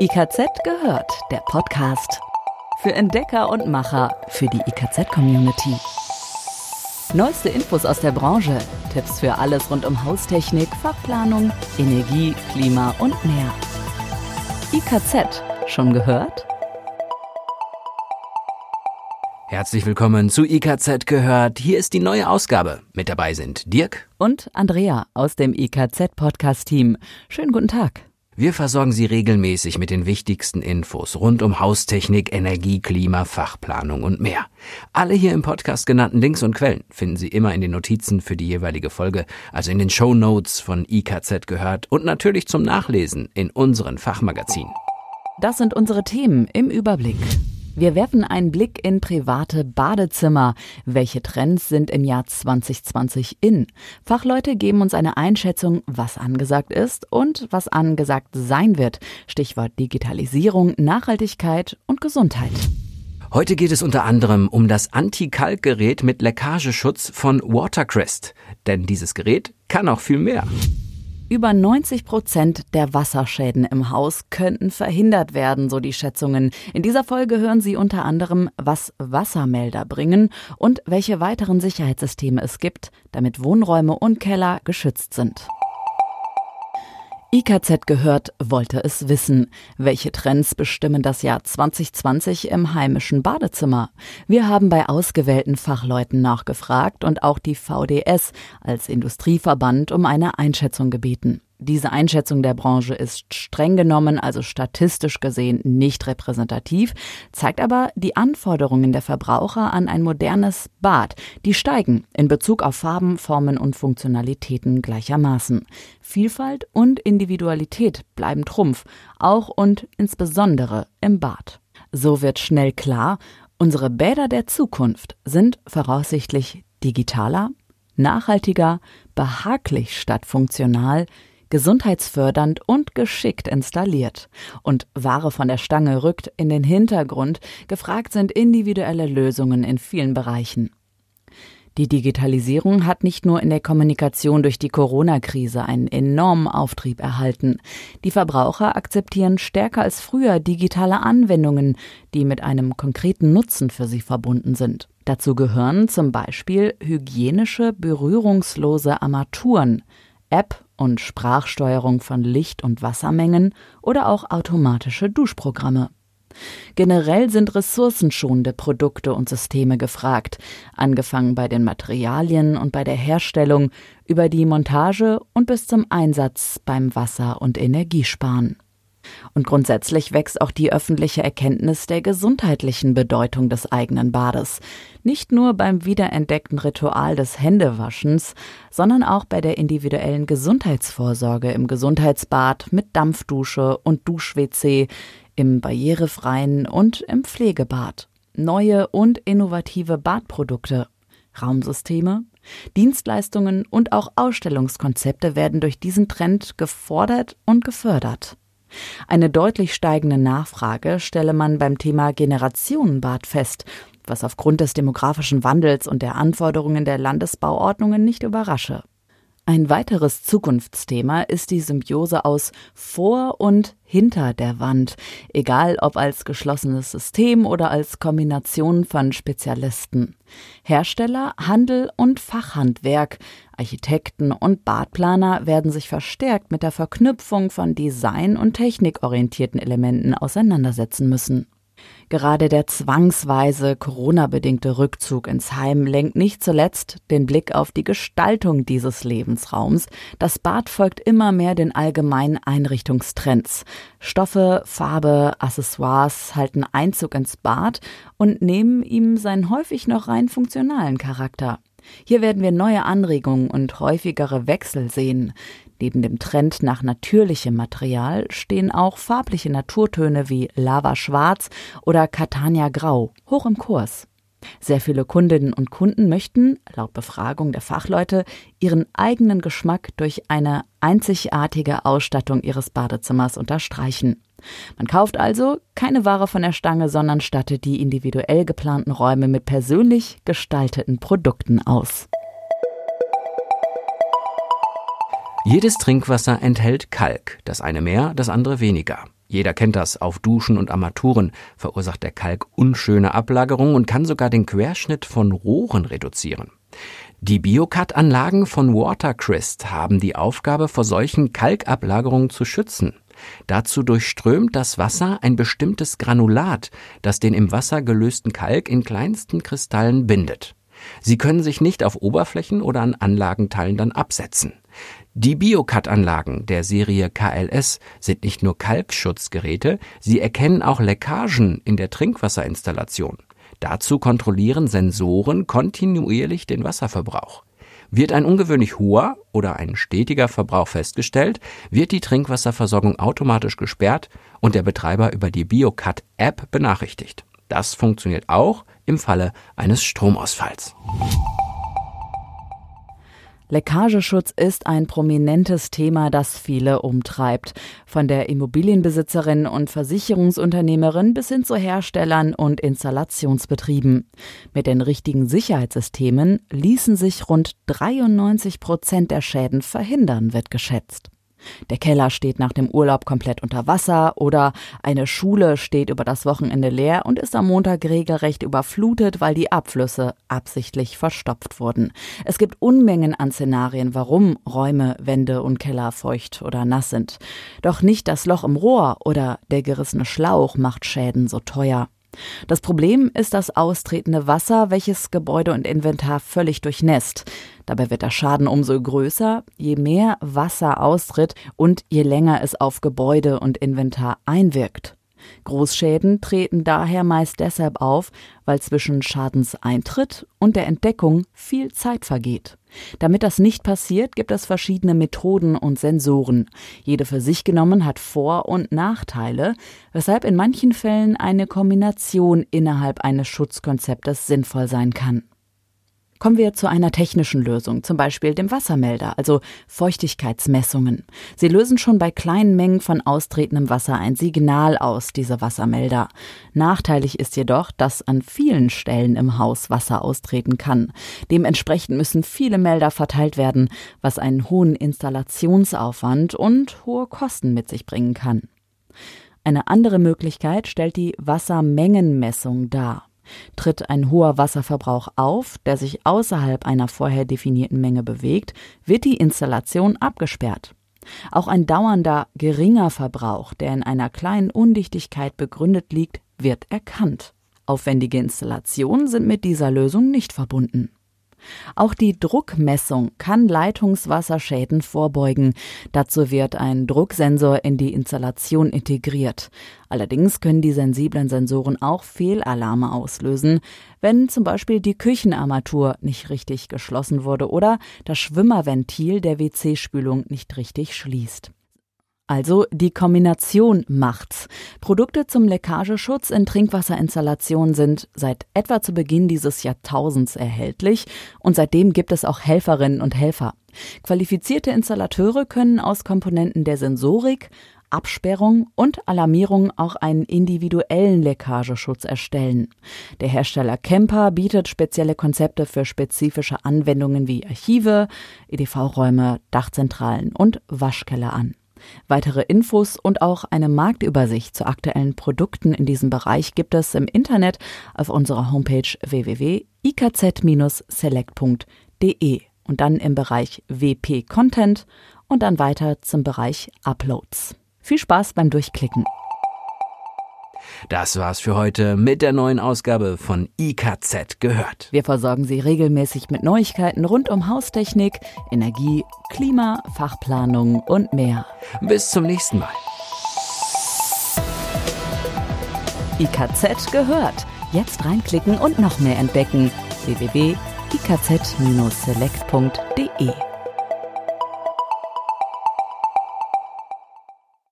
IKZ gehört, der Podcast. Für Entdecker und Macher, für die IKZ-Community. Neueste Infos aus der Branche, Tipps für alles rund um Haustechnik, Fachplanung, Energie, Klima und mehr. IKZ, schon gehört? Herzlich willkommen zu IKZ gehört. Hier ist die neue Ausgabe. Mit dabei sind Dirk und Andrea aus dem IKZ Podcast Team. Schönen guten Tag. Wir versorgen Sie regelmäßig mit den wichtigsten Infos rund um Haustechnik, Energie, Klima, Fachplanung und mehr. Alle hier im Podcast genannten Links und Quellen finden Sie immer in den Notizen für die jeweilige Folge, also in den Show Notes von IKZ gehört und natürlich zum Nachlesen in unseren Fachmagazinen. Das sind unsere Themen im Überblick. Wir werfen einen Blick in private Badezimmer. Welche Trends sind im Jahr 2020 in? Fachleute geben uns eine Einschätzung, was angesagt ist und was angesagt sein wird. Stichwort Digitalisierung, Nachhaltigkeit und Gesundheit. Heute geht es unter anderem um das Anti-Kalk-Gerät mit Leckageschutz von Watercrest. Denn dieses Gerät kann auch viel mehr. Über 90 Prozent der Wasserschäden im Haus könnten verhindert werden, so die Schätzungen. In dieser Folge hören Sie unter anderem, was Wassermelder bringen und welche weiteren Sicherheitssysteme es gibt, damit Wohnräume und Keller geschützt sind. IKZ gehört, wollte es wissen. Welche Trends bestimmen das Jahr 2020 im heimischen Badezimmer? Wir haben bei ausgewählten Fachleuten nachgefragt und auch die VDS als Industrieverband um eine Einschätzung gebeten. Diese Einschätzung der Branche ist streng genommen, also statistisch gesehen, nicht repräsentativ, zeigt aber die Anforderungen der Verbraucher an ein modernes Bad. Die steigen in Bezug auf Farben, Formen und Funktionalitäten gleichermaßen. Vielfalt und Individualität bleiben Trumpf, auch und insbesondere im Bad. So wird schnell klar, unsere Bäder der Zukunft sind voraussichtlich digitaler, nachhaltiger, behaglich statt funktional, gesundheitsfördernd und geschickt installiert. Und Ware von der Stange rückt in den Hintergrund, gefragt sind individuelle Lösungen in vielen Bereichen. Die Digitalisierung hat nicht nur in der Kommunikation durch die Corona-Krise einen enormen Auftrieb erhalten. Die Verbraucher akzeptieren stärker als früher digitale Anwendungen, die mit einem konkreten Nutzen für sie verbunden sind. Dazu gehören zum Beispiel hygienische, berührungslose Armaturen, App und Sprachsteuerung von Licht- und Wassermengen oder auch automatische Duschprogramme. Generell sind ressourcenschonende Produkte und Systeme gefragt, angefangen bei den Materialien und bei der Herstellung über die Montage und bis zum Einsatz beim Wasser- und Energiesparen. Und grundsätzlich wächst auch die öffentliche Erkenntnis der gesundheitlichen Bedeutung des eigenen Bades. Nicht nur beim wiederentdeckten Ritual des Händewaschens, sondern auch bei der individuellen Gesundheitsvorsorge im Gesundheitsbad mit Dampfdusche und Dusch-WC, im barrierefreien und im Pflegebad. Neue und innovative Badprodukte, Raumsysteme, Dienstleistungen und auch Ausstellungskonzepte werden durch diesen Trend gefordert und gefördert. Eine deutlich steigende Nachfrage stelle man beim Thema Generationenbad fest, was aufgrund des demografischen Wandels und der Anforderungen der Landesbauordnungen nicht überrasche. Ein weiteres Zukunftsthema ist die Symbiose aus vor und hinter der Wand, egal ob als geschlossenes System oder als Kombination von Spezialisten. Hersteller, Handel und Fachhandwerk, Architekten und Badplaner werden sich verstärkt mit der Verknüpfung von design- und technikorientierten Elementen auseinandersetzen müssen. Gerade der zwangsweise Corona-bedingte Rückzug ins Heim lenkt nicht zuletzt den Blick auf die Gestaltung dieses Lebensraums. Das Bad folgt immer mehr den allgemeinen Einrichtungstrends. Stoffe, Farbe, Accessoires halten Einzug ins Bad und nehmen ihm seinen häufig noch rein funktionalen Charakter. Hier werden wir neue Anregungen und häufigere Wechsel sehen. Neben dem Trend nach natürlichem Material stehen auch farbliche Naturtöne wie Lava Schwarz oder Catania Grau hoch im Kurs. Sehr viele Kundinnen und Kunden möchten, laut Befragung der Fachleute, ihren eigenen Geschmack durch eine einzigartige Ausstattung ihres Badezimmers unterstreichen. Man kauft also keine Ware von der Stange, sondern stattet die individuell geplanten Räume mit persönlich gestalteten Produkten aus. Jedes Trinkwasser enthält Kalk, das eine mehr, das andere weniger. Jeder kennt das. Auf Duschen und Armaturen verursacht der Kalk unschöne Ablagerungen und kann sogar den Querschnitt von Rohren reduzieren. Die Biocut-Anlagen von Watercrest haben die Aufgabe, vor solchen Kalkablagerungen zu schützen. Dazu durchströmt das Wasser ein bestimmtes Granulat, das den im Wasser gelösten Kalk in kleinsten Kristallen bindet. Sie können sich nicht auf Oberflächen oder an Anlagenteilen dann absetzen. Die Biocut-Anlagen der Serie KLS sind nicht nur Kalkschutzgeräte, sie erkennen auch Leckagen in der Trinkwasserinstallation. Dazu kontrollieren Sensoren kontinuierlich den Wasserverbrauch. Wird ein ungewöhnlich hoher oder ein stetiger Verbrauch festgestellt, wird die Trinkwasserversorgung automatisch gesperrt und der Betreiber über die BioCut-App benachrichtigt. Das funktioniert auch im Falle eines Stromausfalls. Leckageschutz ist ein prominentes Thema, das viele umtreibt. Von der Immobilienbesitzerin und Versicherungsunternehmerin bis hin zu Herstellern und Installationsbetrieben. Mit den richtigen Sicherheitssystemen ließen sich rund 93 Prozent der Schäden verhindern, wird geschätzt. Der Keller steht nach dem Urlaub komplett unter Wasser oder eine Schule steht über das Wochenende leer und ist am Montag regelrecht überflutet, weil die Abflüsse absichtlich verstopft wurden. Es gibt Unmengen an Szenarien, warum Räume, Wände und Keller feucht oder nass sind. Doch nicht das Loch im Rohr oder der gerissene Schlauch macht Schäden so teuer. Das Problem ist das austretende Wasser, welches Gebäude und Inventar völlig durchnässt. Dabei wird der Schaden umso größer, je mehr Wasser austritt und je länger es auf Gebäude und Inventar einwirkt. Großschäden treten daher meist deshalb auf, weil zwischen Schadenseintritt und der Entdeckung viel Zeit vergeht. Damit das nicht passiert, gibt es verschiedene Methoden und Sensoren. Jede für sich genommen hat Vor- und Nachteile, weshalb in manchen Fällen eine Kombination innerhalb eines Schutzkonzeptes sinnvoll sein kann. Kommen wir zu einer technischen Lösung, zum Beispiel dem Wassermelder, also Feuchtigkeitsmessungen. Sie lösen schon bei kleinen Mengen von austretendem Wasser ein Signal aus, diese Wassermelder. Nachteilig ist jedoch, dass an vielen Stellen im Haus Wasser austreten kann. Dementsprechend müssen viele Melder verteilt werden, was einen hohen Installationsaufwand und hohe Kosten mit sich bringen kann. Eine andere Möglichkeit stellt die Wassermengenmessung dar. Tritt ein hoher Wasserverbrauch auf, der sich außerhalb einer vorher definierten Menge bewegt, wird die Installation abgesperrt. Auch ein dauernder geringer Verbrauch, der in einer kleinen Undichtigkeit begründet liegt, wird erkannt. Aufwendige Installationen sind mit dieser Lösung nicht verbunden. Auch die Druckmessung kann Leitungswasserschäden vorbeugen. Dazu wird ein Drucksensor in die Installation integriert. Allerdings können die sensiblen Sensoren auch Fehlalarme auslösen, wenn zum Beispiel die Küchenarmatur nicht richtig geschlossen wurde oder das Schwimmerventil der WC-Spülung nicht richtig schließt. Also die Kombination macht's. Produkte zum Leckageschutz in Trinkwasserinstallationen sind seit etwa zu Beginn dieses Jahrtausends erhältlich und seitdem gibt es auch Helferinnen und Helfer. Qualifizierte Installateure können aus Komponenten der Sensorik, Absperrung und Alarmierung auch einen individuellen Leckageschutz erstellen. Der Hersteller Kemper bietet spezielle Konzepte für spezifische Anwendungen wie Archive, EDV-Räume, Dachzentralen und Waschkeller an. Weitere Infos und auch eine Marktübersicht zu aktuellen Produkten in diesem Bereich gibt es im Internet auf unserer Homepage www.ikz-select.de und dann im Bereich WP Content und dann weiter zum Bereich Uploads. Viel Spaß beim Durchklicken. Das war's für heute mit der neuen Ausgabe von IKZ gehört. Wir versorgen Sie regelmäßig mit Neuigkeiten rund um Haustechnik, Energie, Klima, Fachplanung und mehr. Bis zum nächsten Mal. IKZ gehört. Jetzt reinklicken und noch mehr entdecken. www.ikz-select.de